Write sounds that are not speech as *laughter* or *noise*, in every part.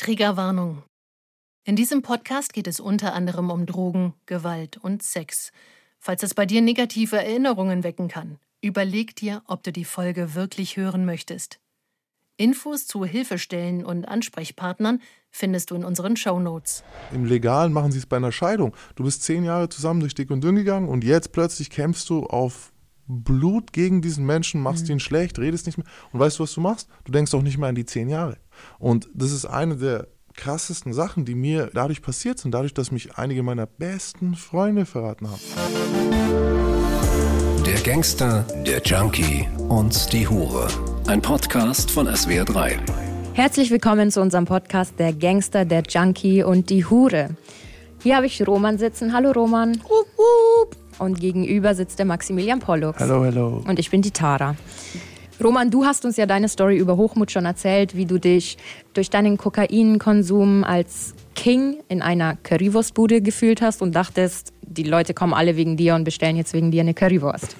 Triggerwarnung. In diesem Podcast geht es unter anderem um Drogen, Gewalt und Sex. Falls es bei dir negative Erinnerungen wecken kann, überleg dir, ob du die Folge wirklich hören möchtest. Infos zu Hilfestellen und Ansprechpartnern findest du in unseren Shownotes. Im Legalen machen sie es bei einer Scheidung. Du bist zehn Jahre zusammen durch dick und dünn gegangen und jetzt plötzlich kämpfst du auf Blut gegen diesen Menschen, machst mhm. ihn schlecht, redest nicht mehr. Und weißt du, was du machst? Du denkst auch nicht mehr an die zehn Jahre. Und das ist eine der krassesten Sachen, die mir dadurch passiert sind, dadurch, dass mich einige meiner besten Freunde verraten haben. Der Gangster, der Junkie und die Hure. Ein Podcast von SWR3. Herzlich willkommen zu unserem Podcast Der Gangster, der Junkie und die Hure. Hier habe ich Roman sitzen. Hallo Roman. Hup, hup. Und gegenüber sitzt der Maximilian Pollux. Hallo, hallo. Und ich bin die Tara. Roman, du hast uns ja deine Story über Hochmut schon erzählt, wie du dich durch deinen Kokainkonsum als King in einer Currywurstbude gefühlt hast und dachtest, die Leute kommen alle wegen dir und bestellen jetzt wegen dir eine Currywurst.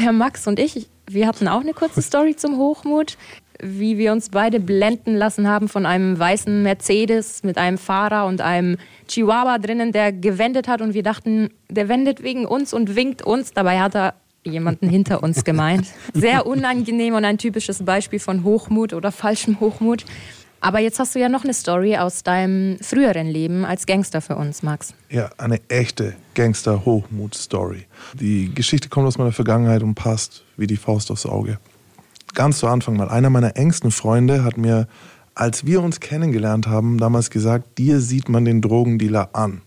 Der Max und ich, wir hatten auch eine kurze Story zum Hochmut, wie wir uns beide blenden lassen haben von einem weißen Mercedes mit einem Fahrer und einem Chihuahua drinnen, der gewendet hat und wir dachten, der wendet wegen uns und winkt uns. Dabei hat er jemanden hinter uns *laughs* gemeint. Sehr unangenehm und ein typisches Beispiel von Hochmut oder falschem Hochmut. Aber jetzt hast du ja noch eine Story aus deinem früheren Leben als Gangster für uns, Max. Ja, eine echte Gangster-Hochmut-Story. Die Geschichte kommt aus meiner Vergangenheit und passt wie die Faust aufs Auge. Ganz zu Anfang mal, einer meiner engsten Freunde hat mir, als wir uns kennengelernt haben, damals gesagt, dir sieht man den Drogendealer an.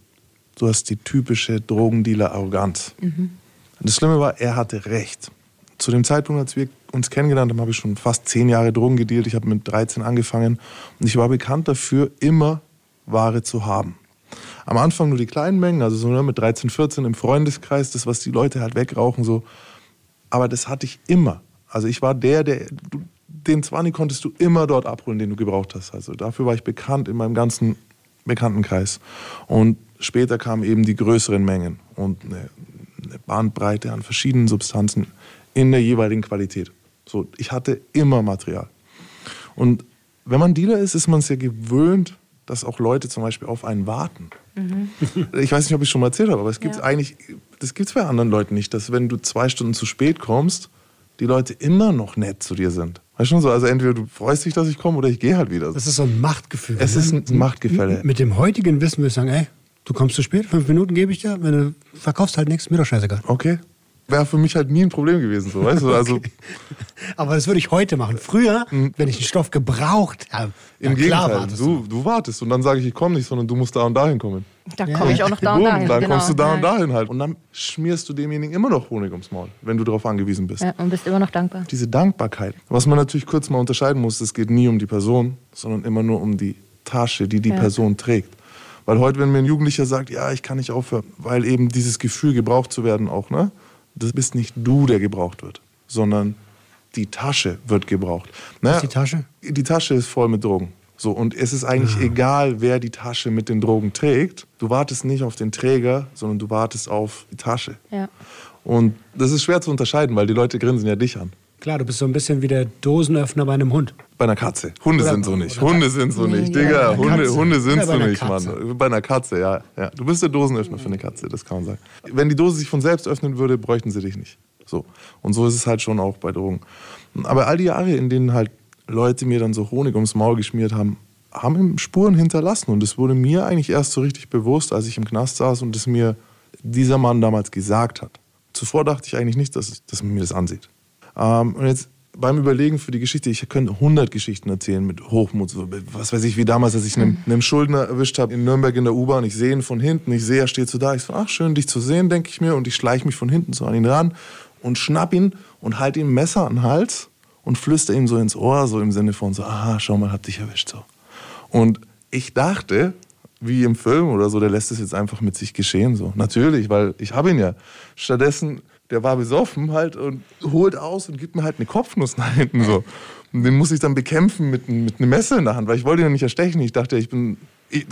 Du hast die typische Drogendealer-Arroganz. Mhm. Das Schlimme war, er hatte recht. Zu dem Zeitpunkt, als wir uns kennengelernt haben, habe ich schon fast zehn Jahre Drogen gedealt. Ich habe mit 13 angefangen und ich war bekannt dafür, immer Ware zu haben. Am Anfang nur die kleinen Mengen, also so mit 13, 14 im Freundeskreis, das, was die Leute halt wegrauchen, so. Aber das hatte ich immer. Also ich war der, der, du, den Zwanni konntest du immer dort abholen, den du gebraucht hast. Also dafür war ich bekannt in meinem ganzen Bekanntenkreis. Und später kamen eben die größeren Mengen und eine eine Bandbreite an verschiedenen Substanzen in der jeweiligen Qualität. So, ich hatte immer Material. Und wenn man Dealer ist, ist man es ja gewöhnt, dass auch Leute zum Beispiel auf einen warten. Mhm. Ich weiß nicht, ob ich schon mal erzählt habe, aber es gibt ja. eigentlich, das gibt es bei anderen Leuten nicht, dass wenn du zwei Stunden zu spät kommst, die Leute immer noch nett zu dir sind. Weißt du schon so? Also entweder du freust dich, dass ich komme oder ich gehe halt wieder. Das ist so ein Machtgefühl. Es ne? ist ein Machtgefälle. Mit dem heutigen Wissen würde ich sagen, ey, Du kommst zu spät, fünf Minuten gebe ich dir, wenn du verkaufst halt nichts, mir doch scheißegal. Okay. Wäre für mich halt nie ein Problem gewesen, so, weißt du? *laughs* Also, okay. Aber das würde ich heute machen. Früher, mhm. wenn ich einen Stoff gebraucht habe, im Gegenteil, wartest du, du wartest und dann sage ich, ich komme nicht, sondern du musst da und dahin kommen. Da ja. komme ich auch noch da und dahin. Dann genau. kommst du da und dahin halt. Und dann schmierst du demjenigen immer noch Honig ums Maul, wenn du darauf angewiesen bist. Ja, und bist immer noch dankbar. Diese Dankbarkeit. Was man natürlich kurz mal unterscheiden muss, es geht nie um die Person, sondern immer nur um die Tasche, die die ja. Person trägt. Weil heute, wenn mir ein Jugendlicher sagt, ja, ich kann nicht aufhören, weil eben dieses Gefühl, gebraucht zu werden auch, ne? Das bist nicht du, der gebraucht wird, sondern die Tasche wird gebraucht. Naja, Was ist die Tasche? Die Tasche ist voll mit Drogen. So, und es ist eigentlich ja. egal, wer die Tasche mit den Drogen trägt. Du wartest nicht auf den Träger, sondern du wartest auf die Tasche. Ja. Und das ist schwer zu unterscheiden, weil die Leute grinsen ja dich an. Klar, du bist so ein bisschen wie der Dosenöffner bei einem Hund. Bei einer Katze. Hunde oder, sind so nicht. Hunde sind so nicht. Digga, Hunde, Hunde sind so nicht, Katze. Mann. Bei einer Katze, ja, ja. Du bist der Dosenöffner für eine Katze, das kann man sagen. Wenn die Dose sich von selbst öffnen würde, bräuchten sie dich nicht. So. Und so ist es halt schon auch bei Drogen. Aber all die Jahre, in denen halt Leute mir dann so Honig ums Maul geschmiert haben, haben Spuren hinterlassen. Und es wurde mir eigentlich erst so richtig bewusst, als ich im Knast saß und es mir dieser Mann damals gesagt hat. Zuvor dachte ich eigentlich nicht, dass, dass man mir das ansieht. Ähm, und jetzt beim Überlegen für die Geschichte, ich könnte 100 Geschichten erzählen mit Hochmut. So, was weiß ich, wie damals, als ich einen, einen Schuldner erwischt habe in Nürnberg in der U-Bahn. Ich sehe ihn von hinten, ich sehe, er steht so da. Ich so, ach, schön, dich zu sehen, denke ich mir. Und ich schleiche mich von hinten so an ihn ran und schnapp ihn und halte ihm ein Messer an den Hals und flüster ihm so ins Ohr, so im Sinne von so, aha, schau mal, hat dich erwischt. So. Und ich dachte, wie im Film oder so, der lässt es jetzt einfach mit sich geschehen. So. Natürlich, weil ich habe ihn ja. Stattdessen der war besoffen halt und holt aus und gibt mir halt eine Kopfnuss nach hinten so. Und den muss ich dann bekämpfen mit, mit einem Messer in der Hand, weil ich wollte ihn ja nicht erstechen. Ich dachte, ich bin. Ich,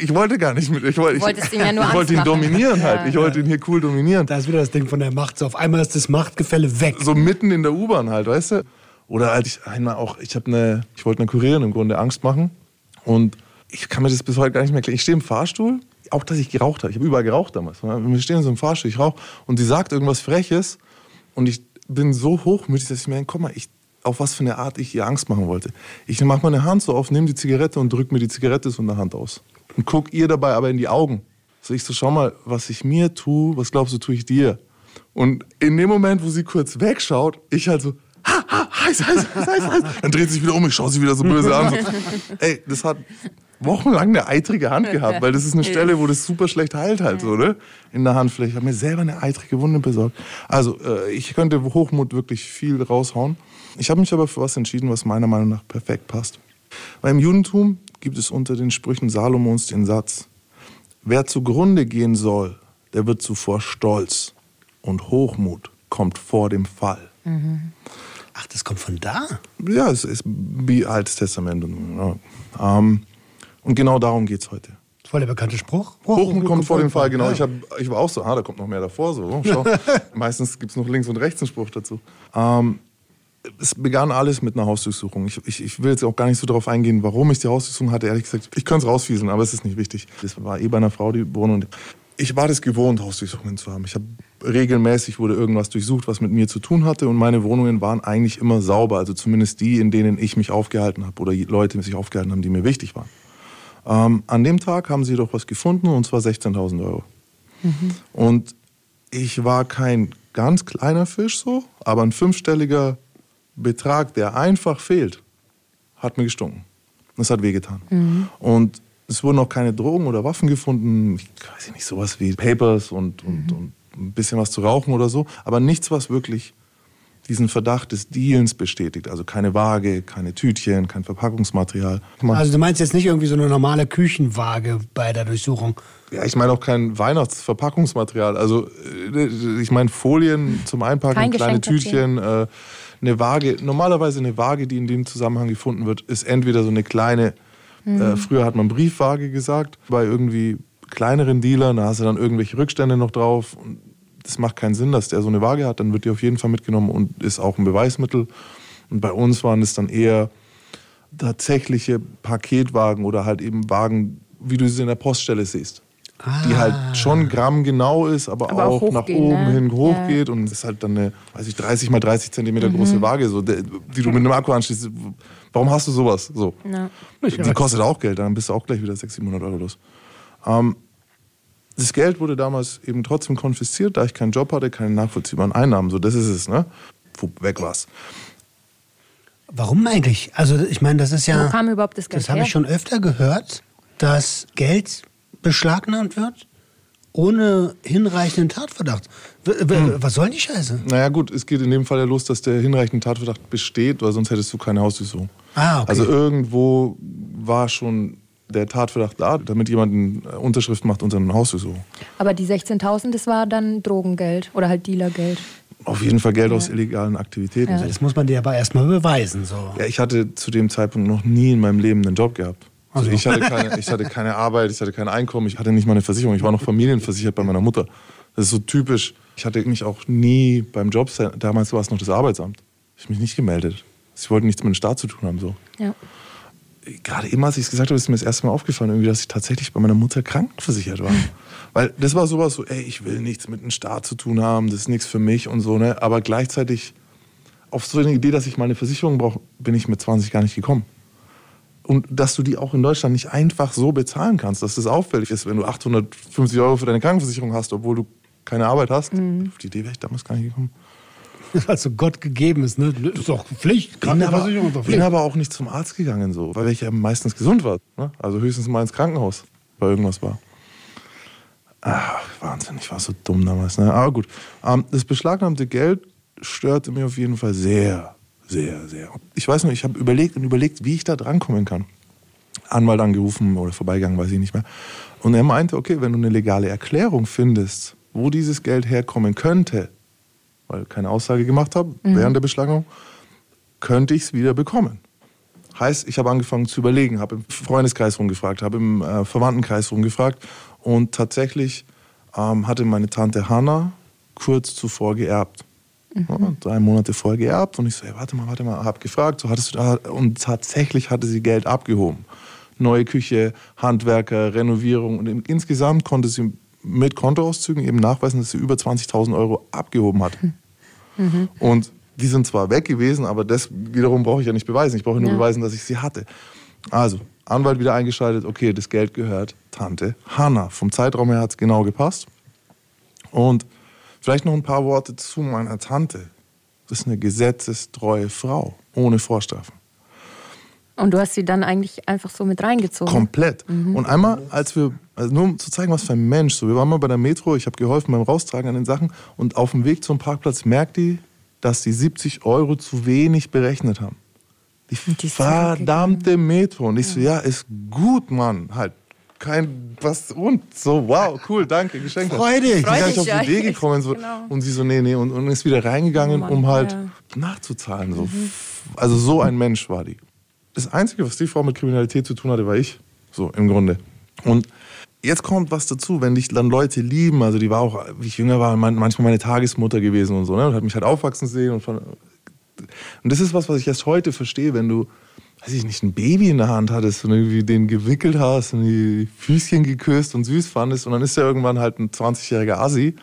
ich wollte gar nicht mit. Ich, wollte, ich, ihn, ja nur *laughs* ich wollte ihn dominieren halt. Ich wollte ihn hier cool dominieren. Da ist wieder das Ding von der Macht. So auf einmal ist das Machtgefälle weg. So mitten in der U-Bahn halt, weißt du? Oder halt ich einmal auch, ich habe eine, ich wollte einer Kurierin im Grunde Angst machen Und ich kann mir das bis heute gar nicht mehr erklären. Ich stehe im Fahrstuhl, auch dass ich geraucht habe. Ich habe überall geraucht damals. Wir stehen so einem Fahrstuhl, ich rauche und sie sagt irgendwas Freches und ich bin so hochmütig, dass ich mir denke, guck mal, ich, auf was für eine Art ich ihr Angst machen wollte. Ich mache meine Hand so auf, nehme die Zigarette und drücke mir die Zigarette so in der Hand aus. Und guck ihr dabei aber in die Augen. So ich so, schau mal, was ich mir tue, was glaubst du, tue ich dir? Und in dem Moment, wo sie kurz wegschaut, ich halt so, ha, heiß, heiß, heiß, heiß, heiß. Dann dreht sie sich wieder um, ich schaue sie wieder so böse an. So. Ey, das hat wochenlang eine eitrige Hand gehabt, weil das ist eine Stelle, wo das super schlecht heilt halt so, ne? In der Handfläche. Ich habe mir selber eine eitrige Wunde besorgt. Also, äh, ich könnte Hochmut wirklich viel raushauen. Ich habe mich aber für was entschieden, was meiner Meinung nach perfekt passt. Weil im Judentum gibt es unter den Sprüchen Salomons den Satz, wer zugrunde gehen soll, der wird zuvor stolz und Hochmut kommt vor dem Fall. Mhm. Ach, das kommt von da? Ja, es ist wie Altes Testament. Ähm, und genau darum geht es heute. Voll der bekannte Spruch. Hochmut, Hochmut kommt vor dem Fall, genau. Ja. Ich, hab, ich war auch so, ah, da kommt noch mehr davor. So. *laughs* Meistens gibt es noch links und rechts einen Spruch dazu. Ähm, es begann alles mit einer Hausdurchsuchung. Ich, ich, ich, will jetzt auch gar nicht so darauf eingehen, warum ich die Hausdurchsuchung hatte. Ehrlich gesagt, ich könnte es rausfieseln, aber es ist nicht wichtig. Das war eh bei einer Frau, die Wohnung. Ich war das gewohnt, Hausdurchsuchungen zu haben. Ich habe regelmäßig wurde irgendwas durchsucht, was mit mir zu tun hatte. Und meine Wohnungen waren eigentlich immer sauber. Also zumindest die, in denen ich mich aufgehalten habe oder Leute die sich aufgehalten haben, die mir wichtig waren. Ähm, an dem Tag haben sie doch was gefunden und zwar 16.000 Euro. Mhm. Und ich war kein ganz kleiner Fisch so, aber ein fünfstelliger Betrag, der einfach fehlt, hat mir gestunken. Das hat wehgetan. Mhm. Und es wurden auch keine Drogen oder Waffen gefunden. Ich weiß nicht, sowas wie Papers und, und, mhm. und ein bisschen was zu rauchen oder so. Aber nichts, was wirklich diesen Verdacht des Dealens bestätigt. Also keine Waage, keine Tütchen, kein Verpackungsmaterial. Also du meinst jetzt nicht irgendwie so eine normale Küchenwaage bei der Durchsuchung? Ja, ich meine auch kein Weihnachtsverpackungsmaterial. Also äh, ich meine Folien zum Einpacken, kleine Tütchen. Äh, eine Waage, normalerweise eine Waage, die in dem Zusammenhang gefunden wird, ist entweder so eine kleine, mhm. äh, früher hat man Briefwaage gesagt, bei irgendwie kleineren Dealern, da hast du dann irgendwelche Rückstände noch drauf. Und das macht keinen Sinn, dass der so eine Waage hat, dann wird die auf jeden Fall mitgenommen und ist auch ein Beweismittel. Und bei uns waren es dann eher tatsächliche Paketwagen oder halt eben Wagen, wie du sie in der Poststelle siehst ah. die halt ah. schon grammgenau ist, aber, aber auch, auch nach oben ne? hin hochgeht. Ja. Und es ist halt dann eine, weiß ich, 30 mal 30 Zentimeter mhm. große Waage, so, die du mit einem Akku anschließt. Warum hast du sowas? So. Ja. Die kostet auch Geld, dann bist du auch gleich wieder 600, 700 Euro los. Ähm, das Geld wurde damals eben trotzdem konfisziert, da ich keinen Job hatte, keine nachvollziehbaren Einnahmen. So, das ist es, ne? Weg war's. Warum eigentlich? Also, ich meine, das ist ja. Wo kam überhaupt das Geld? Das habe ich schon öfter gehört, dass Geld beschlagnahmt wird, ohne hinreichenden Tatverdacht. Hm. Was soll die Scheiße? Naja gut, es geht in dem Fall ja los, dass der hinreichende Tatverdacht besteht, weil sonst hättest du keine Hausdurchsuchung. Ah, okay. Also irgendwo war schon der Tatverdacht da, damit jemand eine Unterschrift macht unter einer Hausdurchsuchung. Aber die 16.000, das war dann Drogengeld oder halt Dealergeld? Auf jeden Fall Geld ja. aus illegalen Aktivitäten. Ja. Das muss man dir aber erstmal beweisen. So. Ja, ich hatte zu dem Zeitpunkt noch nie in meinem Leben einen Job gehabt. Also ich hatte, keine, ich hatte keine Arbeit, ich hatte kein Einkommen, ich hatte nicht mal eine Versicherung. Ich war noch familienversichert bei meiner Mutter. Das ist so typisch. Ich hatte mich auch nie beim Job, damals war es noch das Arbeitsamt. Ich habe mich nicht gemeldet. Ich wollte nichts mit dem Staat zu tun haben. So. Ja. Gerade immer, als ich es gesagt habe, ist mir das erste Mal aufgefallen, irgendwie, dass ich tatsächlich bei meiner Mutter krankenversichert war. *laughs* Weil das war sowas so, ey, ich will nichts mit dem Staat zu tun haben, das ist nichts für mich und so. Ne? Aber gleichzeitig auf so eine Idee, dass ich mal eine Versicherung brauche, bin ich mit 20 gar nicht gekommen und dass du die auch in Deutschland nicht einfach so bezahlen kannst, dass das auffällig ist, wenn du 850 Euro für deine Krankenversicherung hast, obwohl du keine Arbeit hast. Mhm. Auf die Idee wäre ich damals gar nicht gekommen. Also Gott gegeben ist, ne? Das ist doch Pflicht. Krankenversicherung ist doch Pflicht. Ich bin aber auch nicht zum Arzt gegangen, so, weil ich ja meistens gesund war. Ne? Also höchstens mal ins Krankenhaus, weil irgendwas war. Ach, Wahnsinn, ich war so dumm damals. Ne? Aber gut, ähm, das beschlagnahmte Geld störte mir auf jeden Fall sehr, sehr, sehr. Ich weiß noch, ich habe überlegt und überlegt, wie ich da drankommen kann. Anwalt angerufen oder vorbeigegangen, weiß ich nicht mehr. Und er meinte, okay, wenn du eine legale Erklärung findest, wo dieses Geld herkommen könnte, weil ich keine Aussage gemacht habe mhm. während der Beschlagnahmung, könnte ich es wieder bekommen. Heißt, ich habe angefangen zu überlegen, habe im Freundeskreis rumgefragt, habe im äh, Verwandtenkreis rumgefragt und tatsächlich ähm, hatte meine Tante Hanna kurz zuvor geerbt. Mhm. Ja, drei Monate vorher geerbt und ich so, hey, warte mal, warte mal, hab gefragt, so hattest du da und tatsächlich hatte sie Geld abgehoben. neue Küche, Handwerker, Renovierung. Und insgesamt konnte sie mit Kontoauszügen eben nachweisen, dass sie über 20.000 Euro abgehoben hat. Mhm. Und die sind zwar weg gewesen, aber das wiederum brauche ich ja nicht beweisen. Ich brauche nur ja. beweisen, dass ich sie hatte. Also, Anwalt wieder eingeschaltet, okay, das Geld gehört Tante Hanna. Vom Zeitraum her hat es genau gepasst. Und vielleicht noch ein paar Worte zu meiner Tante. Das ist eine gesetzestreue Frau, ohne Vorstrafen. Und du hast sie dann eigentlich einfach so mit reingezogen? Komplett. Mhm. Und einmal, als wir, also nur um zu zeigen, was für ein Mensch, so, wir waren mal bei der Metro, ich habe geholfen beim Raustragen an den Sachen und auf dem Weg zum Parkplatz merkt die, dass die 70 Euro zu wenig berechnet haben. Die, die verdammte Metro. Und ich so, ja, ist gut, Mann. Halt, kein, was, und so, wow, cool, danke, Geschenk. Freudig. Ich bin gar nicht auf die Idee gekommen. So. Genau. Und sie so, nee, nee, und, und ist wieder reingegangen, oh um halt ja. nachzuzahlen. So. Mhm. Also so ein Mensch war die. Das Einzige, was die Frau mit Kriminalität zu tun hatte, war ich. So, im Grunde. Und jetzt kommt was dazu, wenn dich dann Leute lieben, also die war auch, wie ich jünger war, manchmal meine Tagesmutter gewesen und so, ne? Und hat mich halt aufwachsen sehen und von, und das ist was, was ich erst heute verstehe, wenn du, weiß ich nicht, ein Baby in der Hand hattest und irgendwie den gewickelt hast und die Füßchen geküsst und süß fandest und dann ist er irgendwann halt ein 20-jähriger Assi,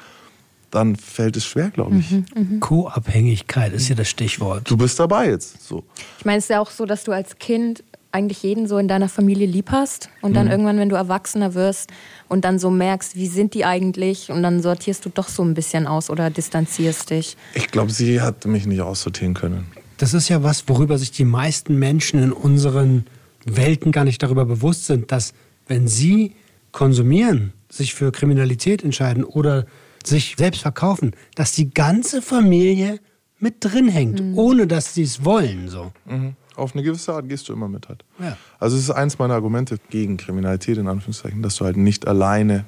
dann fällt es schwer, glaube ich. Mhm, mh. Co-Abhängigkeit ist ja das Stichwort. Du bist dabei jetzt. So. Ich meine, es ist ja auch so, dass du als Kind eigentlich jeden so in deiner Familie lieb hast und dann mhm. irgendwann, wenn du erwachsener wirst und dann so merkst, wie sind die eigentlich und dann sortierst du doch so ein bisschen aus oder distanzierst dich. Ich glaube, sie hat mich nicht aussortieren können. Das ist ja was, worüber sich die meisten Menschen in unseren Welten gar nicht darüber bewusst sind, dass wenn sie konsumieren, sich für Kriminalität entscheiden oder sich selbst verkaufen, dass die ganze Familie mit drin hängt, mhm. ohne dass sie es wollen. So. Mhm auf eine gewisse Art gehst du immer mit halt. Ja. Also es ist eins meiner Argumente gegen Kriminalität, in Anführungszeichen, dass du halt nicht alleine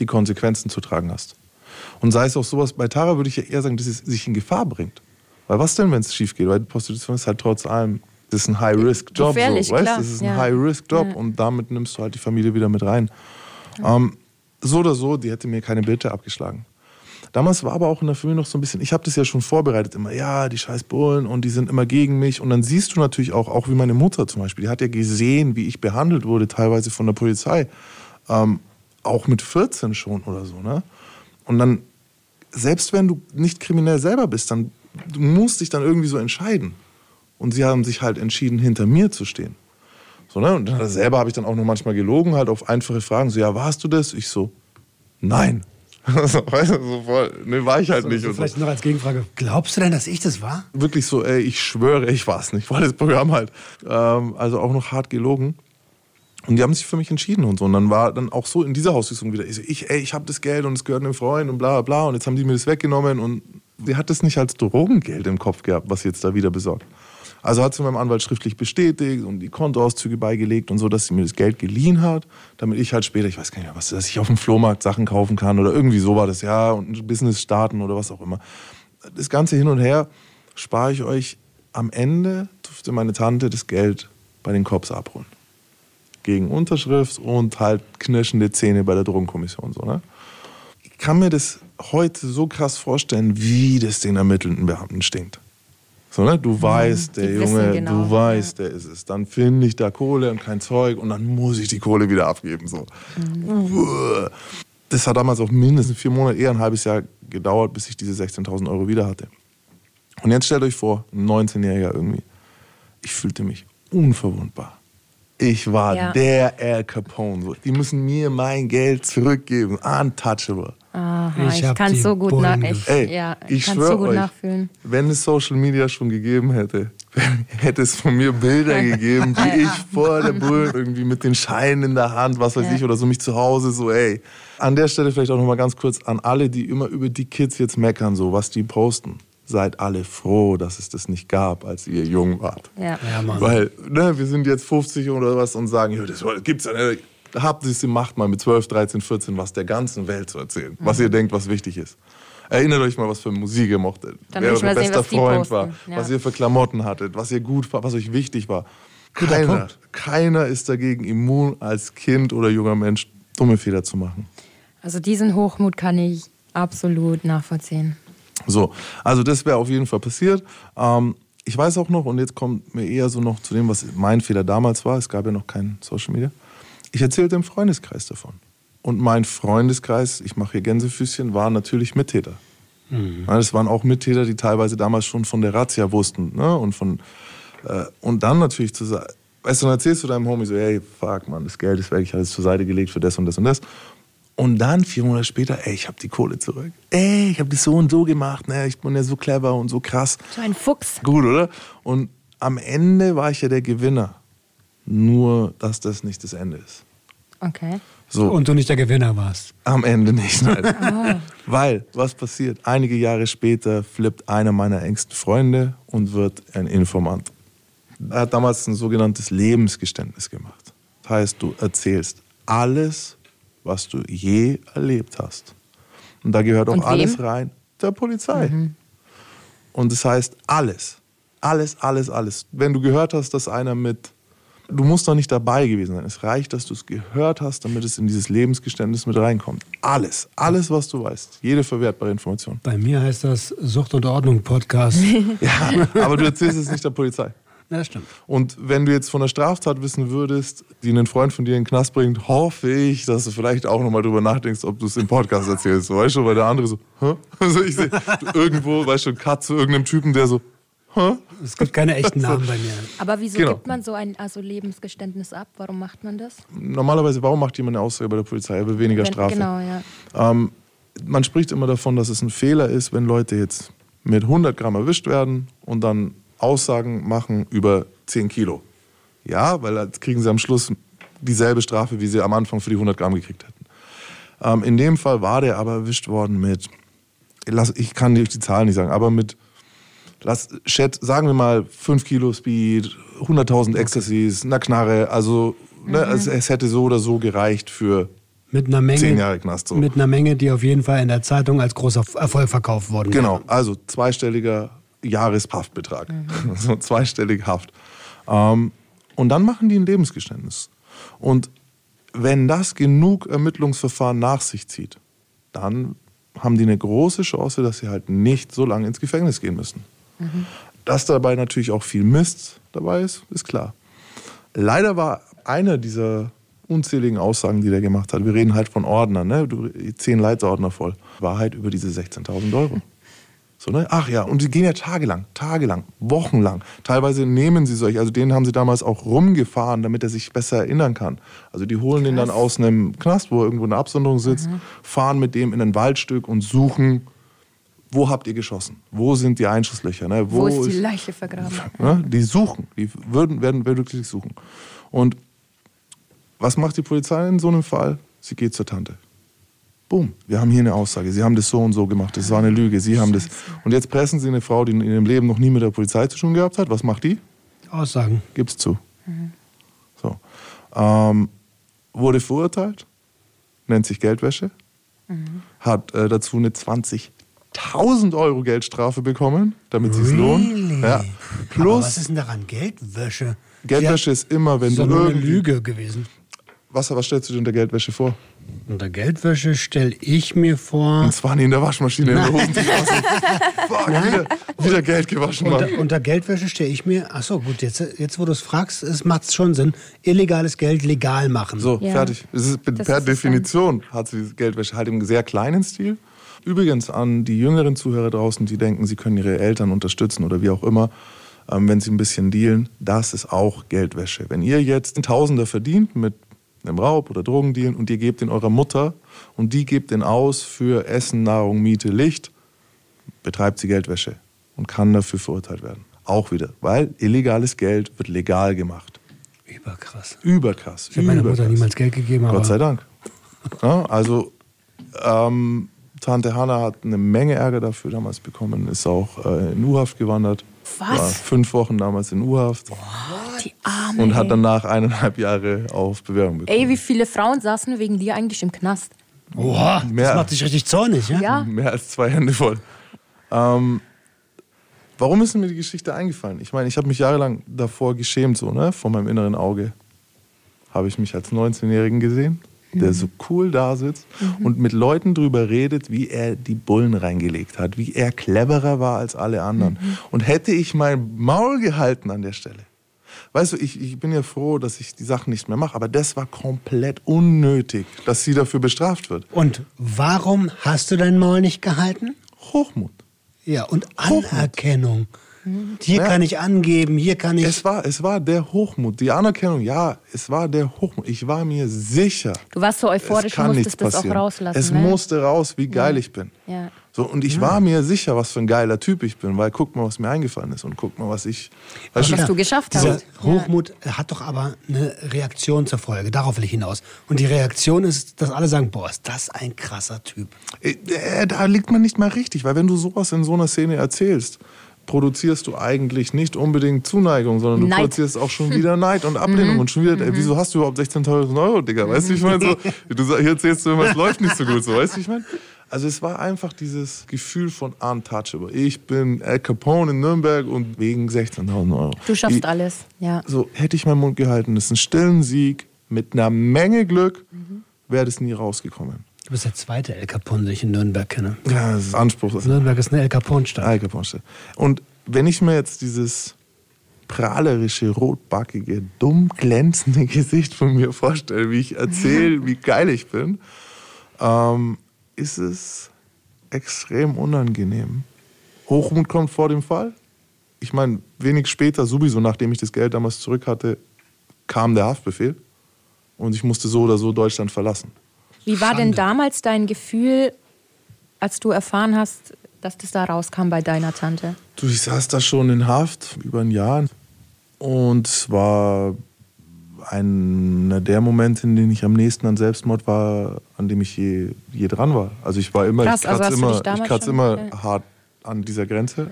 die Konsequenzen zu tragen hast. Und sei es auch sowas, bei Tara würde ich ja eher sagen, dass es sich in Gefahr bringt. Weil was denn, wenn es schief geht? Weil Prostitution ist halt trotz allem, das ist ein High-Risk-Job. So, weißt? Das ist ein ja. High-Risk-Job ja. und damit nimmst du halt die Familie wieder mit rein. Ähm, so oder so, die hätte mir keine Bitte abgeschlagen. Damals war aber auch in der Familie noch so ein bisschen, ich habe das ja schon vorbereitet, immer, ja, die scheiß Bullen und die sind immer gegen mich. Und dann siehst du natürlich auch, auch wie meine Mutter zum Beispiel, die hat ja gesehen, wie ich behandelt wurde, teilweise von der Polizei. Ähm, auch mit 14 schon oder so, ne? Und dann, selbst wenn du nicht kriminell selber bist, dann du musst dich dann irgendwie so entscheiden. Und sie haben sich halt entschieden, hinter mir zu stehen. So, ne? Und dann selber habe ich dann auch noch manchmal gelogen, halt auf einfache Fragen. So, ja, warst du das? Ich so, nein. *laughs* so, weißt du, so voll, ne, war ich halt so, nicht. So vielleicht so. noch als Gegenfrage, glaubst du denn, dass ich das war? Wirklich so, ey, ich schwöre, ich war es nicht. War das Programm halt. Ähm, also auch noch hart gelogen. Und die haben sich für mich entschieden und so. Und dann war dann auch so in dieser Hausübung wieder, ich, so, ich ey, ich habe das Geld und es gehört einem Freund und bla bla. Und jetzt haben die mir das weggenommen und sie hat das nicht als Drogengeld im Kopf gehabt, was sie jetzt da wieder besorgt. Also hat sie meinem Anwalt schriftlich bestätigt und die Kontoauszüge beigelegt und so, dass sie mir das Geld geliehen hat, damit ich halt später, ich weiß gar nicht mehr, was, dass ich auf dem Flohmarkt Sachen kaufen kann oder irgendwie so war das, ja, und ein Business starten oder was auch immer. Das Ganze hin und her spare ich euch. Am Ende durfte meine Tante das Geld bei den Cops abholen. Gegen Unterschrift und halt knirschende Zähne bei der Drogenkommission. So, ne? Ich kann mir das heute so krass vorstellen, wie das den ermittelnden Beamten stinkt. So, ne? Du weißt, der Junge, genau. du weißt, der ist es. Dann finde ich da Kohle und kein Zeug und dann muss ich die Kohle wieder abgeben. So. Mhm. Das hat damals auch mindestens vier Monate, eher ein halbes Jahr gedauert, bis ich diese 16.000 Euro wieder hatte. Und jetzt stellt euch vor, ein 19-Jähriger irgendwie. Ich fühlte mich unverwundbar. Ich war ja. der Al Capone. Die müssen mir mein Geld zurückgeben. Untouchable. Aha, ich, ich kann so gut, nach, ich, Ey, ja, ich, ich so gut euch, nachfühlen. Wenn es Social Media schon gegeben hätte, *laughs* hätte es von mir Bilder gegeben, wie *laughs* ich vor der Bullen irgendwie mit den Scheinen in der Hand, was weiß ja. ich, oder so mich zu Hause so, ey. An der Stelle vielleicht auch noch mal ganz kurz an alle, die immer über die Kids jetzt meckern, so was die posten. Seid alle froh, dass es das nicht gab, als ihr jung wart. Ja. ja Mann. Weil, ne, wir sind jetzt 50 oder was und sagen, ja, das gibt's ja nicht habt es gemacht, mal mit 12, 13, 14 was der ganzen Welt zu erzählen, mhm. was ihr denkt, was wichtig ist. Erinnert euch mal, was für Musik ihr mochtet, Dann wer euer bester sehen, Freund war, ja. was ihr für Klamotten hattet, was ihr gut war, was euch wichtig war. Keiner, keiner ist dagegen immun, als Kind oder junger Mensch dumme Fehler zu machen. Also diesen Hochmut kann ich absolut nachvollziehen. So, also das wäre auf jeden Fall passiert. Ähm, ich weiß auch noch, und jetzt kommt mir eher so noch zu dem, was mein Fehler damals war. Es gab ja noch kein Social Media. Ich erzählte im Freundeskreis davon. Und mein Freundeskreis, ich mache hier Gänsefüßchen, war natürlich Mittäter. Mhm. Das waren auch Mittäter, die teilweise damals schon von der Razzia wussten. Ne? Und, von, äh, und dann natürlich zu sagen, weißt du, dann erzählst du deinem Homie so, hey, fuck, man, das Geld ist weg, ich habe es zur Seite gelegt für das und das und das. Und dann, vier Monate später, ey, ich habe die Kohle zurück. Ey, ich habe das so und so gemacht, ne? ich bin ja so clever und so krass. So ein Fuchs. Gut, oder? Und am Ende war ich ja der Gewinner. Nur, dass das nicht das Ende ist. Okay. So. Und du nicht der Gewinner warst. Am Ende nicht, nein. oh. *laughs* Weil, was passiert? Einige Jahre später flippt einer meiner engsten Freunde und wird ein Informant. Er hat damals ein sogenanntes Lebensgeständnis gemacht. Das heißt, du erzählst alles, was du je erlebt hast. Und da gehört auch alles rein. Der Polizei. Mhm. Und das heißt alles. Alles, alles, alles. Wenn du gehört hast, dass einer mit Du musst doch nicht dabei gewesen sein. Es reicht, dass du es gehört hast, damit es in dieses Lebensgeständnis mit reinkommt. Alles, alles, was du weißt. Jede verwertbare Information. Bei mir heißt das Sucht und Ordnung Podcast. *laughs* ja, aber du erzählst es nicht der Polizei. Ja, das stimmt. Und wenn du jetzt von einer Straftat wissen würdest, die einen Freund von dir in den Knast bringt, hoffe ich, dass du vielleicht auch nochmal drüber nachdenkst, ob du es im Podcast erzählst. Weißt du, weil der andere so, hä? *laughs* Also ich sehe irgendwo, weißt du, ein Cut zu irgendeinem Typen, der so, es gibt keine echten *laughs* Namen bei mir. Aber wieso genau. gibt man so ein also Lebensgeständnis ab? Warum macht man das? Normalerweise, warum macht jemand eine Aussage bei der Polizei? Er will weniger wenn, Strafe. Genau, ja. Ähm, man spricht immer davon, dass es ein Fehler ist, wenn Leute jetzt mit 100 Gramm erwischt werden und dann Aussagen machen über 10 Kilo. Ja, weil dann kriegen sie am Schluss dieselbe Strafe, wie sie am Anfang für die 100 Gramm gekriegt hätten. Ähm, in dem Fall war der aber erwischt worden mit, ich kann die Zahlen nicht sagen, aber mit lass, Chat, sagen wir mal 5 Kilo Speed, 100.000 okay. Ecstasies, eine Knarre, also ne, mhm. es, es, hätte so oder so gereicht für mit einer Menge, 10 Jahre Knast. So. Mit einer Menge, die auf jeden Fall in der Zeitung als großer Erfolg verkauft worden Genau, also zweistelliger Jahreshaftbetrag, mhm. *laughs* so zweistellig Haft. Ähm, und dann machen die ein Lebensgeständnis. Und wenn das genug Ermittlungsverfahren nach sich zieht, dann haben die eine große Chance, dass sie halt nicht so lange ins Gefängnis gehen müssen. Mhm. Dass dabei natürlich auch viel Mist dabei ist, ist klar. Leider war eine dieser unzähligen Aussagen, die der gemacht hat, wir reden halt von Ordnern, ne? zehn Leitsordner voll, war halt über diese 16.000 Euro. So, ne? Ach ja, und die gehen ja tagelang, tagelang, wochenlang. Teilweise nehmen sie solche, also den haben sie damals auch rumgefahren, damit er sich besser erinnern kann. Also die holen Krass. den dann aus einem Knast, wo er irgendwo in der Absonderung sitzt, mhm. fahren mit dem in ein Waldstück und suchen wo habt ihr geschossen? Wo sind die Einschusslöcher? Ne? Wo, wo, ist die Leiche vergraben? *laughs* Ne? Die suchen, die würden, werden wirklich suchen. Und was macht die Polizei in so einem Fall? Sie geht zur Tante. Boom, wir haben hier eine Aussage. Sie haben das so und so gemacht. Das war eine Lüge. Sie haben das. Und jetzt pressen Sie eine Frau, die in ihrem Leben noch nie mit der Polizei zu tun gehabt hat. Was macht die? Aussagen. Gibt's zu. Mhm. So. Ähm, wurde verurteilt, nennt sich Geldwäsche, mhm. hat äh, dazu eine 20 1000 Euro Geldstrafe bekommen, damit really? sie es lohnt. Ja. Plus, Aber was ist denn daran? Geldwäsche? Geldwäsche ist immer, wenn ist du. Das ist eine Lüge gewesen. Was, was stellst du dir unter Geldwäsche vor? Unter Geldwäsche stelle ich mir vor. Und zwar nicht in der Waschmaschine in der Hosentasche. *laughs* Fuck, wieder, wieder, Geld gewaschen, Mann. Unter, unter Geldwäsche stelle ich mir, achso, gut, jetzt, jetzt wo du es fragst, es macht schon Sinn, illegales Geld legal machen. So, ja. fertig. Ist, per Definition hat sie Geldwäsche halt im sehr kleinen Stil. Übrigens an die jüngeren Zuhörer draußen, die denken, sie können ihre Eltern unterstützen oder wie auch immer, ähm, wenn sie ein bisschen dealen, das ist auch Geldwäsche. Wenn ihr jetzt Tausender verdient mit einem Raub oder Drogendealen und ihr gebt den eurer Mutter und die gebt den aus für Essen, Nahrung, Miete, Licht, betreibt sie Geldwäsche und kann dafür verurteilt werden. Auch wieder, weil illegales Geld wird legal gemacht. Überkrass. Überkrass. Ich habe meiner Mutter niemals Geld gegeben. Gott sei Dank. Ja, also ähm, Tante Hanna hat eine Menge Ärger dafür damals bekommen, ist auch äh, in U-Haft gewandert. Was? War fünf Wochen damals in U-Haft. Die Arme. Und hat danach eineinhalb Jahre auf Bewährung bekommen. Ey, wie viele Frauen saßen wegen dir eigentlich im Knast? Oha, mehr, das macht dich richtig zornig, ja? ja. Mehr als zwei Hände voll. Ähm, warum ist mir die Geschichte eingefallen? Ich meine, ich habe mich jahrelang davor geschämt, so, ne? Vor meinem inneren Auge. Habe ich mich als 19-Jährigen gesehen. Der so cool da sitzt und mit Leuten drüber redet, wie er die Bullen reingelegt hat, wie er cleverer war als alle anderen. Und hätte ich mein Maul gehalten an der Stelle, Weißt du, ich, ich bin ja froh, dass ich die Sachen nicht mehr mache, aber das war komplett unnötig, dass sie dafür bestraft wird. Und warum hast du dein Maul nicht gehalten? Hochmut. Ja, und Anerkennung. Hier Ja. kann ich angeben, hier kann ich. Es war, es war der Hochmut, die Anerkennung, ja, es war der Hochmut. Ich war mir sicher. Du warst so euphorisch, es kann musstest das auch passieren. rauslassen. Es ne? musste raus, wie geil ich bin. Ja. So, und ich war mir sicher, was für ein geiler Typ ich bin, weil guck mal, was mir eingefallen ist und guck mal, was ich. Weißt Was du geschafft Dieser hast. Hochmut hat doch aber eine Reaktion zur Folge. Darauf will ich hinaus. Und die Reaktion ist, dass alle sagen: Boah, ist das ein krasser Typ. Äh, Da liegt man nicht mal richtig, weil wenn du sowas in so einer Szene erzählst, produzierst du eigentlich nicht unbedingt Zuneigung, sondern du Neid. produzierst auch schon wieder Neid und Ablehnung und schon wieder, ey, wieso hast du überhaupt 16.000 Euro, Digga? Weißt du, ich meine so, *laughs* du hier erzählst du immer, es läuft nicht so gut, so, weißt du, ich meine? Also es war einfach dieses Gefühl von untouchable. Ich bin Al Capone in Nürnberg und wegen 16.000 Euro. Du schaffst ich, alles. Ja. So hätte ich meinen Mund gehalten, das ist ein stillen Sieg mit einer Menge Glück, wäre das nie rausgekommen. Du bist der zweite El Capone, den ich in Nürnberg kenne. Ja, das ist Anspruch. Nürnberg ist eine El Capone-Stadt. Al Capone. Und wenn ich mir jetzt dieses prahlerische, rotbackige, dumm glänzende *laughs* Gesicht von mir vorstelle, wie ich erzähle, wie geil ich bin, ähm, ist es extrem unangenehm. Hochmut kommt vor dem Fall. Ich meine, wenig später, sowieso, nachdem ich das Geld damals zurück hatte, kam der Haftbefehl und ich musste so oder so Deutschland verlassen. Wie war denn Schande. damals dein Gefühl, als du erfahren hast, dass das da rauskam bei deiner Tante? Du, ich saß da schon in Haft über ein Jahr und es war einer der Momente, in denen ich am nächsten an Selbstmord war, an dem ich je, je dran war. Also ich war immer, Krass, ich also kratze hast du dich immer, ich kratze schon- immer hart an dieser Grenze,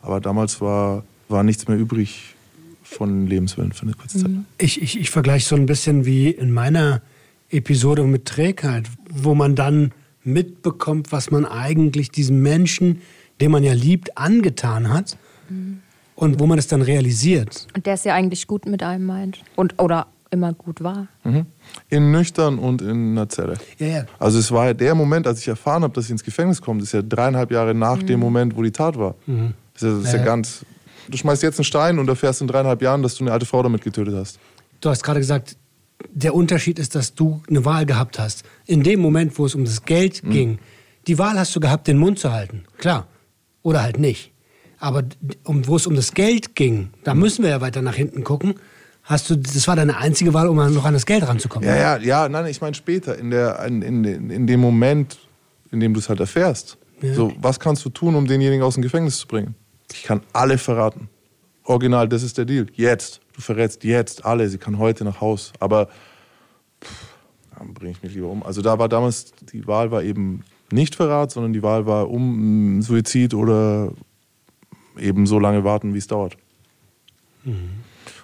aber damals war, war nichts mehr übrig von Lebenswillen für eine kurze Zeit. Ich, ich, ich vergleiche so ein bisschen wie in meiner Episode mit Trägheit, wo man dann mitbekommt, was man eigentlich diesem Menschen, den man ja liebt, angetan hat und wo man es dann realisiert. Und der es ja eigentlich gut mit einem meint. Und, oder immer gut war. Mhm. In nüchtern und in einer Zelle. Ja, ja. Also es war ja der Moment, als ich erfahren habe, dass ich ins Gefängnis komme, das ist ja dreieinhalb Jahre nach Mhm. dem Moment, wo die Tat war. Das ist ja, das ist ja Ja. ganz. Du schmeißt jetzt einen Stein und erfährst in dreieinhalb Jahren, dass du eine alte Frau damit getötet hast. Du hast gerade gesagt, der Unterschied ist, dass du eine Wahl gehabt hast. In dem Moment, wo es um das Geld ging, die Wahl hast du gehabt, den Mund zu halten. Klar. Oder halt nicht. Aber um, wo es um das Geld ging, da müssen wir ja weiter nach hinten gucken. Hast du, das war deine einzige Wahl, um noch an das Geld ranzukommen. Ja, ja, ja, nein, ich meine später, in, der, in, in, in dem Moment, in dem du es halt erfährst. So, was kannst du tun, um denjenigen aus dem Gefängnis zu bringen? Ich kann alle verraten. Original, das ist der Deal. Jetzt. Du verrätst jetzt alle. Sie kann heute nach Haus. Aber pff, dann bringe ich mich lieber um. Also da war damals, die Wahl war eben nicht Verrat, sondern die Wahl war um mm, Suizid oder eben so lange warten, wie es dauert.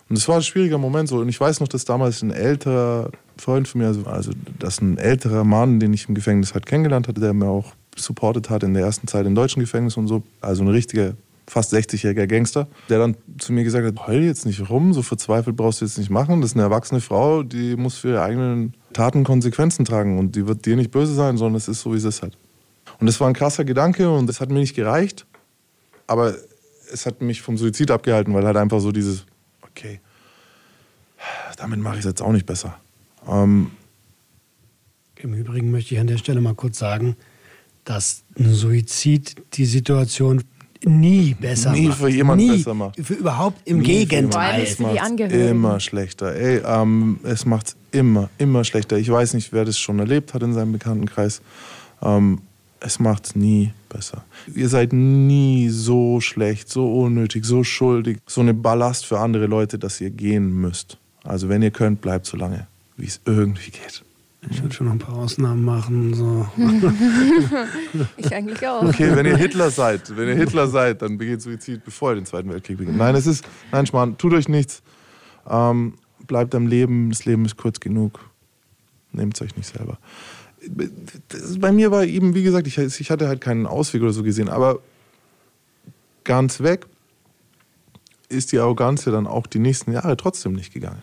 Und es war ein schwieriger Moment so. Und ich weiß noch, dass damals ein älterer Freund von mir, also, also dass ein älterer Mann, den ich im Gefängnis halt kennengelernt hatte, der mir auch supportet hat in der ersten Zeit im deutschen Gefängnis und so, also ein richtiger, fast 60-jähriger Gangster, der dann zu mir gesagt hat, heul jetzt nicht rum, so verzweifelt brauchst du jetzt nicht machen. Das ist eine erwachsene Frau, die muss für ihre eigenen Taten Konsequenzen tragen und die wird dir nicht böse sein, sondern es ist so, wie es ist halt. Und das war ein krasser Gedanke und das hat mir nicht gereicht, aber es hat mich vom Suizid abgehalten, weil halt einfach so dieses, okay, damit mache ich es jetzt auch nicht besser. Ähm, Im Übrigen möchte ich an der Stelle mal kurz sagen, dass ein Suizid die Situation nie besser Nie macht. für jemanden nie. besser macht. Für überhaupt im Nie Gegenteil. für die macht's Angehörigen. Immer schlechter. Ey, ähm, es macht es immer, immer schlechter. Ich weiß nicht, wer das schon erlebt hat in seinem Bekanntenkreis. Ähm, es macht es nie besser. Ihr seid nie so schlecht, so unnötig, so schuldig, so eine Ballast für andere Leute, dass ihr gehen müsst. Also wenn ihr könnt, bleibt so lange, wie es irgendwie geht. Ich würde schon noch ein paar Ausnahmen machen. So. *laughs* Ich eigentlich auch. Okay, wenn ihr Hitler seid, wenn ihr Hitler seid, dann begeht Suizid, bevor ihr den Zweiten Weltkrieg beginnt. Nein, es ist, nein, Schmarrn, tut euch nichts. Ähm, bleibt am Leben, das Leben ist kurz genug. Nehmt es euch nicht selber. Das, bei mir war eben, wie gesagt, ich, ich hatte halt keinen Ausweg oder so gesehen, aber ganz weg ist die Arroganz ja dann auch die nächsten Jahre trotzdem nicht gegangen.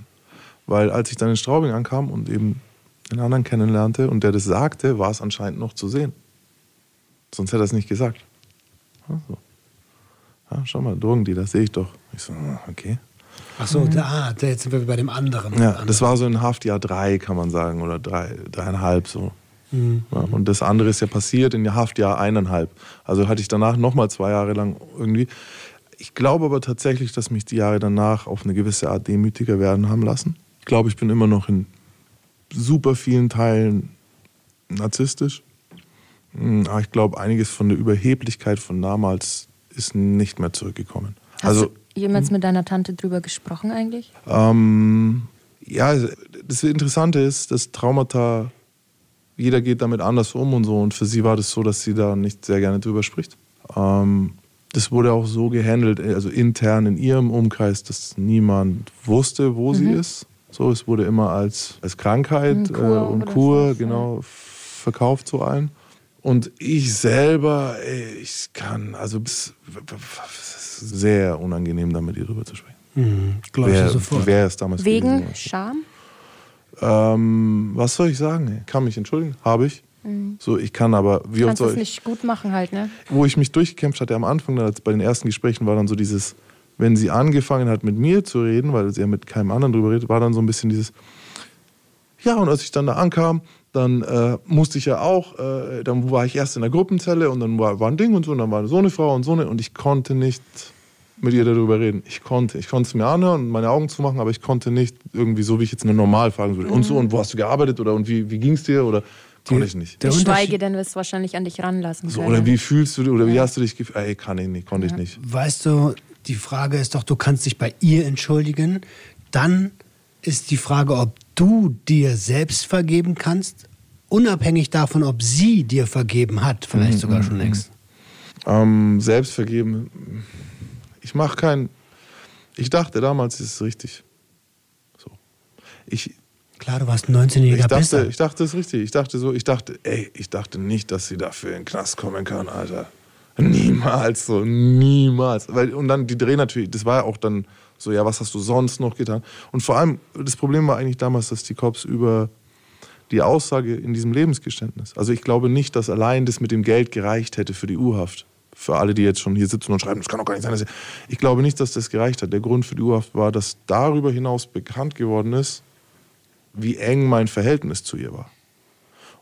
Weil als ich dann in Straubing ankam und eben den anderen kennenlernte und der das sagte, war es anscheinend noch zu sehen. Sonst hätte er es nicht gesagt. Also. Ja, schau mal, Drogendealer, sehe ich doch. Ich so, ah, okay. Ach so, mhm. da, da, jetzt sind wir bei dem anderen. Ja, das war so in Haftjahr drei, kann man sagen, oder drei, dreieinhalb so. Mhm. Ja, und das andere ist ja passiert in Haftjahr eineinhalb. Also hatte ich danach nochmal zwei Jahre lang irgendwie. Ich glaube aber tatsächlich, dass mich die Jahre danach auf eine gewisse Art demütiger werden haben lassen. Ich glaube, ich bin immer noch in super vielen Teilen narzisstisch. Hm, aber ich glaube, einiges von der Überheblichkeit von damals ist nicht mehr zurückgekommen. Hast also, du jemals hm? mit deiner Tante drüber gesprochen eigentlich? Ähm, ja, das Interessante ist, dass Traumata, jeder geht damit anders um und so. Und für sie war das so, dass sie da nicht sehr gerne drüber spricht. Ähm, das wurde auch so gehandelt, also intern in ihrem Umkreis, dass niemand wusste, wo mhm. sie ist. So, es wurde immer als, als Krankheit Kur äh, und Kur, genau, verkauft zu allen. Und ich selber, ey, ich kann, also es ist sehr unangenehm, da mit ihr drüber zu sprechen. Mhm, Glaube ich sofort. Wer ist damals Wegen gewesen, Scham? Ähm, was soll ich sagen? Ich kann mich entschuldigen, habe ich. Mhm. So, ich kann aber, wie Kannst oft soll ich. nicht gut machen halt, ne? Wo ich mich durchgekämpft hatte am Anfang, bei den ersten Gesprächen, war dann so dieses, wenn sie angefangen hat, mit mir zu reden, weil sie ja mit keinem anderen drüber redet, war dann so ein bisschen dieses, ja, und als ich dann da ankam, dann äh, musste ich ja auch, äh, dann war ich erst in der Gruppenzelle und dann war, war ein Ding und so, und dann war so eine Frau und so eine, und ich konnte nicht mit ihr darüber reden. Ich konnte, ich konnte es mir anhören und meine Augen zumachen, aber ich konnte nicht irgendwie so, wie ich jetzt eine normal fragen würde. Mhm. Und so, und wo hast du gearbeitet oder und wie, wie ging es dir oder konnte ich nicht. Der Schweige, dann wirst du wahrscheinlich an dich ranlassen. So, oder wie fühlst du oder wie hast du dich gefühlt? Ey, kann ich nicht, konnte ja. ich nicht. Weißt du, die Frage ist doch, du kannst dich bei ihr entschuldigen. Dann ist die Frage, ob du dir selbst vergeben kannst, unabhängig davon, ob sie dir vergeben hat, vielleicht mhm, sogar schon mhm, längst. Ähm, selbst vergeben. Ich mache kein. Ich dachte damals ist es richtig. So. Ich, Klar, du warst 19-jähriger ich dachte, ich dachte es richtig. Ich dachte so, ich dachte, ey, ich dachte nicht, dass sie dafür in den Knast kommen kann, Alter. Niemals so, niemals. Weil, und dann die Dreh natürlich, das war ja auch dann so, ja, was hast du sonst noch getan? Und vor allem, das Problem war eigentlich damals, dass die Cops über die Aussage in diesem Lebensgeständnis, also ich glaube nicht, dass allein das mit dem Geld gereicht hätte für die U-Haft. Für alle, die jetzt schon hier sitzen und schreiben, das kann doch gar nicht sein. Ich, ich glaube nicht, dass das gereicht hat. Der Grund für die U-Haft war, dass darüber hinaus bekannt geworden ist, wie eng mein Verhältnis zu ihr war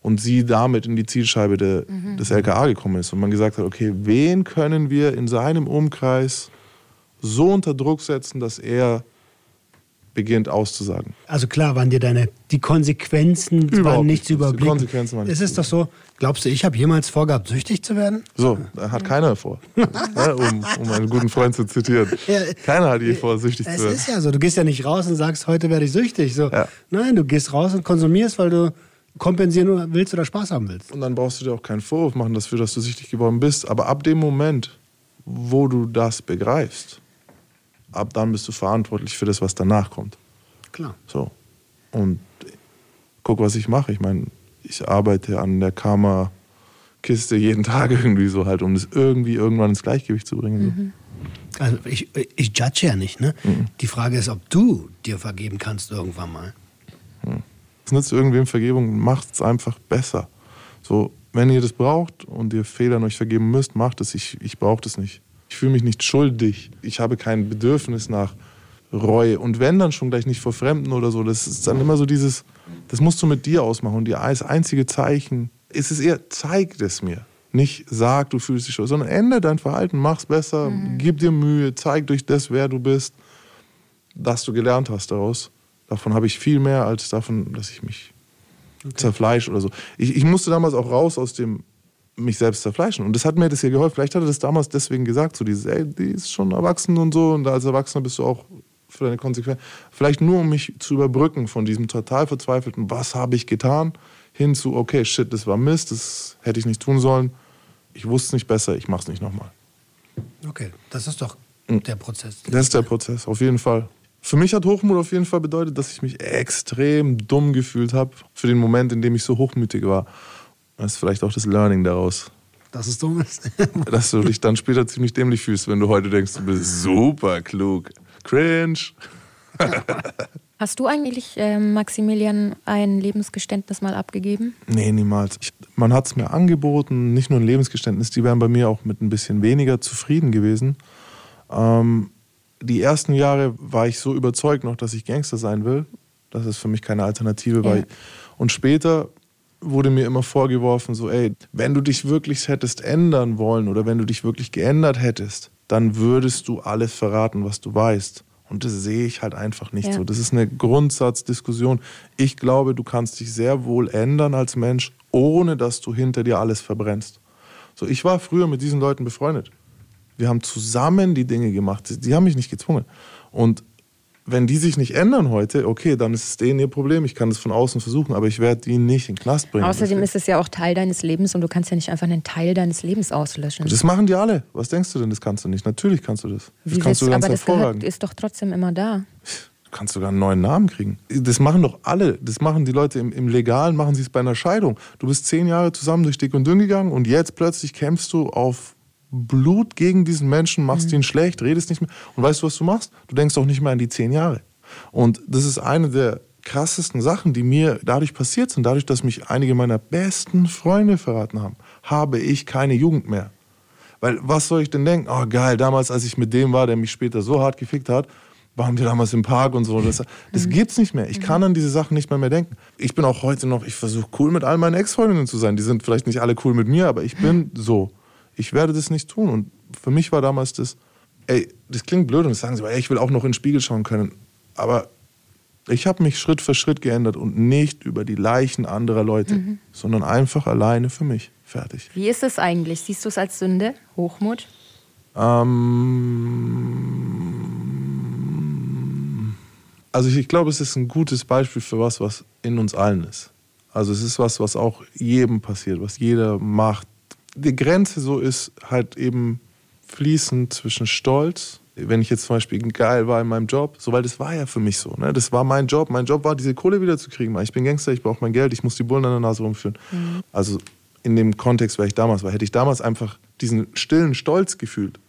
und sie damit in die Zielscheibe de, mhm. des LKA gekommen ist und man gesagt hat, okay, wen können wir in seinem Umkreis so unter Druck setzen, dass er beginnt auszusagen. Also klar waren dir deine die Konsequenzen Überhaupt waren nicht zu überblicken. Die Konsequenzen waren nicht es ist doch so, glaubst du, ich habe jemals vorgehabt, süchtig zu werden? So, hat keiner vor. ja, *laughs* um, um, einen guten Freund zu zitieren. Ja, keiner hat je vor, süchtig zu werden. Es ist ja so, du gehst ja nicht raus und sagst, heute werde ich süchtig. So, ja. Nein, du gehst raus und konsumierst, weil du kompensieren willst oder Spaß haben willst. Und dann brauchst du dir auch keinen Vorwurf machen dafür, dass du süchtig geworden bist. Aber ab dem Moment, wo du das begreifst, ab dann bist du verantwortlich für das, was danach kommt. Klar. So. Und guck, was ich mache. Ich meine, ich arbeite an der Karma-Kiste jeden *laughs* Tag irgendwie so halt, um das irgendwie irgendwann ins Gleichgewicht zu bringen. Mhm. Also ich, ich judge ja nicht, ne? Mhm. Die Frage ist, ob du dir vergeben kannst irgendwann mal. Mhm. Es nützt irgendwem Vergebung, macht es einfach besser. So, wenn ihr das braucht und ihr Fehlern euch vergeben müsst, macht es. Ich, ich brauche das nicht. Ich fühle mich nicht schuldig. Ich habe kein Bedürfnis nach Reue. Und wenn dann schon gleich nicht vor Fremden oder so, das ist dann immer so dieses, das musst du mit dir ausmachen. Und das einzige Zeichen ist es eher, zeig es mir. Nicht sag, du fühlst dich schuldig, sondern ändere dein Verhalten, mach's besser, mhm. gib dir Mühe, zeig durch das, wer du bist, dass du gelernt hast daraus. Davon habe ich viel mehr als davon, dass ich mich okay. zerfleische oder so. Ich, ich musste damals auch raus aus dem mich selbst zerfleischen. Und das hat mir das hier geholfen. Vielleicht hat er das damals deswegen gesagt, so dieses, ey, die ist schon erwachsen und so. Und als Erwachsener bist du auch für deine Konsequenzen. Vielleicht nur, um mich zu überbrücken von diesem total verzweifelten, was habe ich getan, hin zu, okay, shit, das war Mist, das hätte ich nicht tun sollen. Ich wusste es nicht besser, ich mache es nicht nochmal. Okay, das ist doch hm. der Prozess. Das ist der Prozess, auf jeden Fall. Für mich hat Hochmut auf jeden Fall bedeutet, dass ich mich extrem dumm gefühlt habe für den Moment, in dem ich so hochmütig war. Das ist vielleicht auch das Learning daraus. Dass es dumm ist. *laughs* dass du dich dann später ziemlich dämlich fühlst, wenn du heute denkst, du bist super klug. Cringe. *laughs* Hast du eigentlich, äh, Maximilian, ein Lebensgeständnis mal abgegeben? Nee, niemals. Ich, man hat es mir angeboten, nicht nur ein Lebensgeständnis, die wären bei mir auch mit ein bisschen weniger zufrieden gewesen. Ähm, die ersten Jahre war ich so überzeugt noch, dass ich Gangster sein will, dass es für mich keine Alternative war. Ja. Und später wurde mir immer vorgeworfen, so, ey, wenn du dich wirklich hättest ändern wollen oder wenn du dich wirklich geändert hättest, dann würdest du alles verraten, was du weißt. Und das sehe ich halt einfach nicht Ja. so. Das ist eine Grundsatzdiskussion. Ich glaube, du kannst dich sehr wohl ändern als Mensch, ohne dass du hinter dir alles verbrennst. So, ich war früher mit diesen Leuten befreundet. Wir haben zusammen die Dinge gemacht. Die haben mich nicht gezwungen. Und wenn die sich nicht ändern heute, okay, dann ist es denen ihr Problem. Ich kann das von außen versuchen, aber ich werde die nicht in den Knast bringen. Außerdem ist es ja auch Teil deines Lebens und du kannst ja nicht einfach einen Teil deines Lebens auslöschen. das machen die alle. Was denkst du denn? Das kannst du nicht. Natürlich kannst du das. Das Wie kannst du ganz aber das hervorragend. ist doch trotzdem immer da. Du kannst sogar einen neuen Namen kriegen. Das machen doch alle. Das machen die Leute im, im Legalen, machen sie es bei einer Scheidung. Du bist zehn Jahre zusammen durch dick und dünn gegangen und jetzt plötzlich kämpfst du auf Blut gegen diesen Menschen, machst ihn schlecht, redest nicht mehr. Und weißt du, was du machst? Du denkst auch nicht mehr an die zehn Jahre. Und das ist eine der krassesten Sachen, die mir dadurch passiert sind. Dadurch, dass mich einige meiner besten Freunde verraten haben, habe ich keine Jugend mehr. Weil was soll ich denn denken? Oh geil, damals, als ich mit dem war, der mich später so hart gefickt hat, waren wir damals im Park und so. *laughs* Das, das gibt's nicht mehr. Ich kann an diese Sachen nicht mehr mehr denken. Ich bin auch heute noch, ich versuche cool mit all meinen Ex-Freundinnen zu sein. Die sind vielleicht nicht alle cool mit mir, aber ich bin *laughs* so. Ich werde das nicht tun. Und für mich war damals das, ey, das klingt blöd und das sagen sie, aber ey, ich will auch noch in den Spiegel schauen können. Aber ich habe mich Schritt für Schritt geändert und nicht über die Leichen anderer Leute, sondern einfach alleine für mich. Fertig. Wie ist es eigentlich? Siehst du es als Sünde? Hochmut? Ähm, also ich, ich glaube, es ist ein gutes Beispiel für was, was in uns allen ist. Also es ist was, was auch jedem passiert, was jeder macht. Die Grenze so ist halt eben fließend zwischen Stolz, wenn ich jetzt zum Beispiel geil war in meinem Job, so weil das war ja für mich so. Ne? Das war mein Job. Mein Job war, diese Kohle wieder zu kriegen. Ich bin Gangster, ich brauche mein Geld, ich muss die Bullen an der Nase rumführen. Also in dem Kontext, weil ich damals war, hätte ich damals einfach diesen stillen Stolz gefühlt.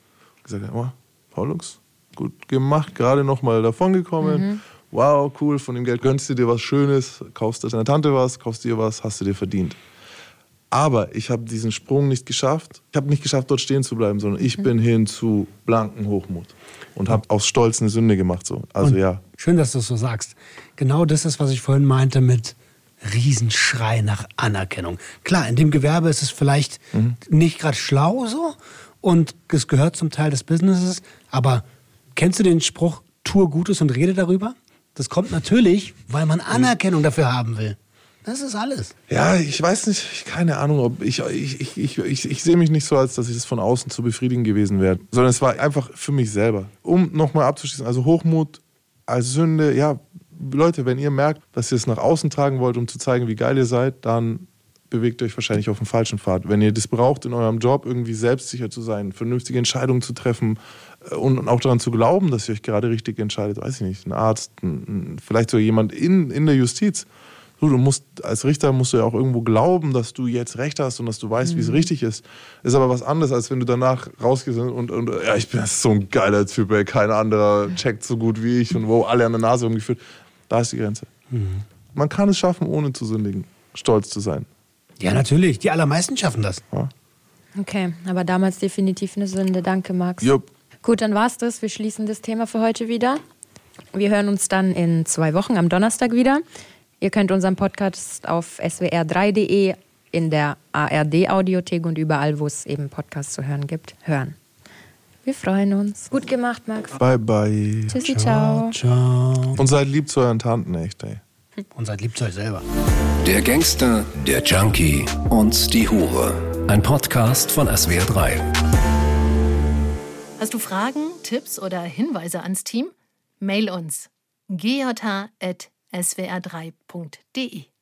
Gesagt, oh, Paulux, gut gemacht, gerade noch mal davongekommen. Wow, cool, von dem Geld gönnst du dir was Schönes, kaufst deiner Tante was, kaufst dir was, hast du dir verdient. Aber ich habe diesen Sprung nicht geschafft. Ich habe nicht geschafft, dort stehen zu bleiben, sondern ich bin hin zu blanken Hochmut und habe aus Stolz eine Sünde gemacht. So. Also Und ja, Schön, dass du es so sagst. Genau das ist, was ich vorhin meinte mit Riesenschrei nach Anerkennung. Klar, in dem Gewerbe ist es vielleicht nicht gerade schlau so und es gehört zum Teil des Businesses, aber kennst du den Spruch, tue Gutes und rede darüber? Das kommt natürlich, weil man Anerkennung dafür haben will. Das ist alles. Ja, ich weiß nicht, keine Ahnung, ob ich, ich, ich, ich, ich, ich sehe mich nicht so, als dass ich das von außen zu befriedigen gewesen wäre, sondern es war einfach für mich selber. Um nochmal abzuschließen, also Hochmut als Sünde, ja, Leute, wenn ihr merkt, dass ihr es nach außen tragen wollt, um zu zeigen, wie geil ihr seid, dann bewegt euch wahrscheinlich auf dem falschen Pfad. Wenn ihr das braucht, in eurem Job irgendwie selbstsicher zu sein, vernünftige Entscheidungen zu treffen äh, und, auch daran zu glauben, dass ihr euch gerade richtig entscheidet, weiß ich nicht, ein Arzt, ein, vielleicht so jemand in, in der Justiz, Du, du musst, als Richter musst du ja auch irgendwo glauben, dass du jetzt recht hast und dass du weißt, wie es richtig ist. Ist aber was anderes, als wenn du danach rausgehst und, und ja, ich bin so ein geiler Typ, ey, kein anderer checkt so gut wie ich und wo alle an der Nase umgeführt. Da ist die Grenze. Man kann es schaffen, ohne zu sündigen, stolz zu sein. Ja, natürlich. Die allermeisten schaffen das. Ja? Okay, aber damals definitiv eine Sünde. Danke, Max. Jupp. Gut, dann war's das. Wir schließen das Thema für heute wieder. Wir hören uns dann in zwei Wochen am Donnerstag wieder. Ihr könnt unseren Podcast auf swr3.de, in der ARD-Audiothek und überall, wo es eben Podcasts zu hören gibt, hören. Wir freuen uns. Gut gemacht, Max. Bye, bye. Tschüssi, ciao. Ciao. Und seid lieb zu euren Tanten, echt, ey. Und seid lieb zu euch selber. Der Gangster, der Junkie und die Hure. Ein Podcast von SWR3. Hast du Fragen, Tipps oder Hinweise ans Team? Mail uns gjh.swr3.de